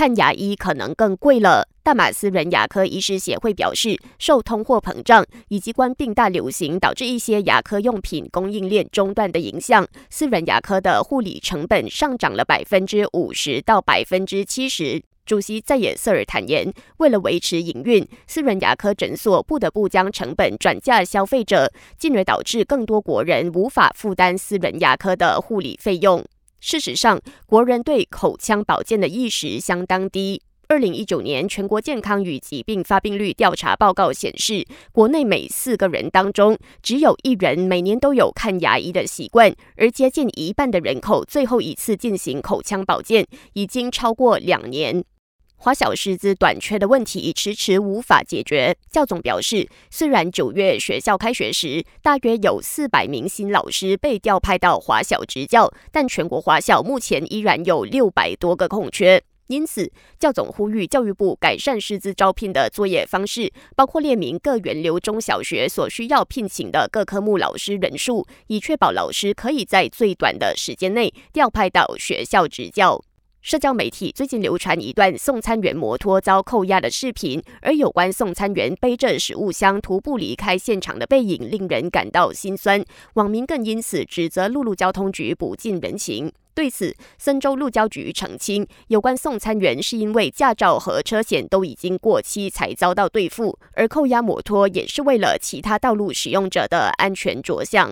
看牙医可能更贵了。大马私人牙科医师协会表示，受通货膨胀以及冠病大流行导致一些牙科用品供应链中断的影响，私人牙科的护理成本上涨了百分之五十到百分之七十。主席在野瑟尔坦言，为了维持营运，私人牙科诊所不得不将成本转嫁消费者，进而导致更多国人无法负担私人牙科的护理费用。事实上，国人对口腔保健的意识相当低。二零一九年全国健康与疾病发病率调查报告显示，国内每四个人当中，只有一人每年都有看牙医的习惯，而接近一半的人口最后一次进行口腔保健已经超过两年。华小师资短缺的问题迟迟无法解决。教总表示，虽然九月学校开学时，大约有四百名新老师被调派到华小执教，但全国华小目前依然有六百多个空缺。因此，教总呼吁教育部改善师资招聘的作业方式，包括列明各源流中小学所需要聘请的各科目老师人数，以确保老师可以在最短的时间内调派到学校执教。社交媒体最近流传一段送餐员摩托遭扣押的视频，而有关送餐员背着食物箱徒步离开现场的背影，令人感到心酸。网民更因此指责陆路交通局不近人情。对此，森州路交局澄清，有关送餐员是因为驾照和车险都已经过期才遭到对付，而扣押摩托也是为了其他道路使用者的安全着想。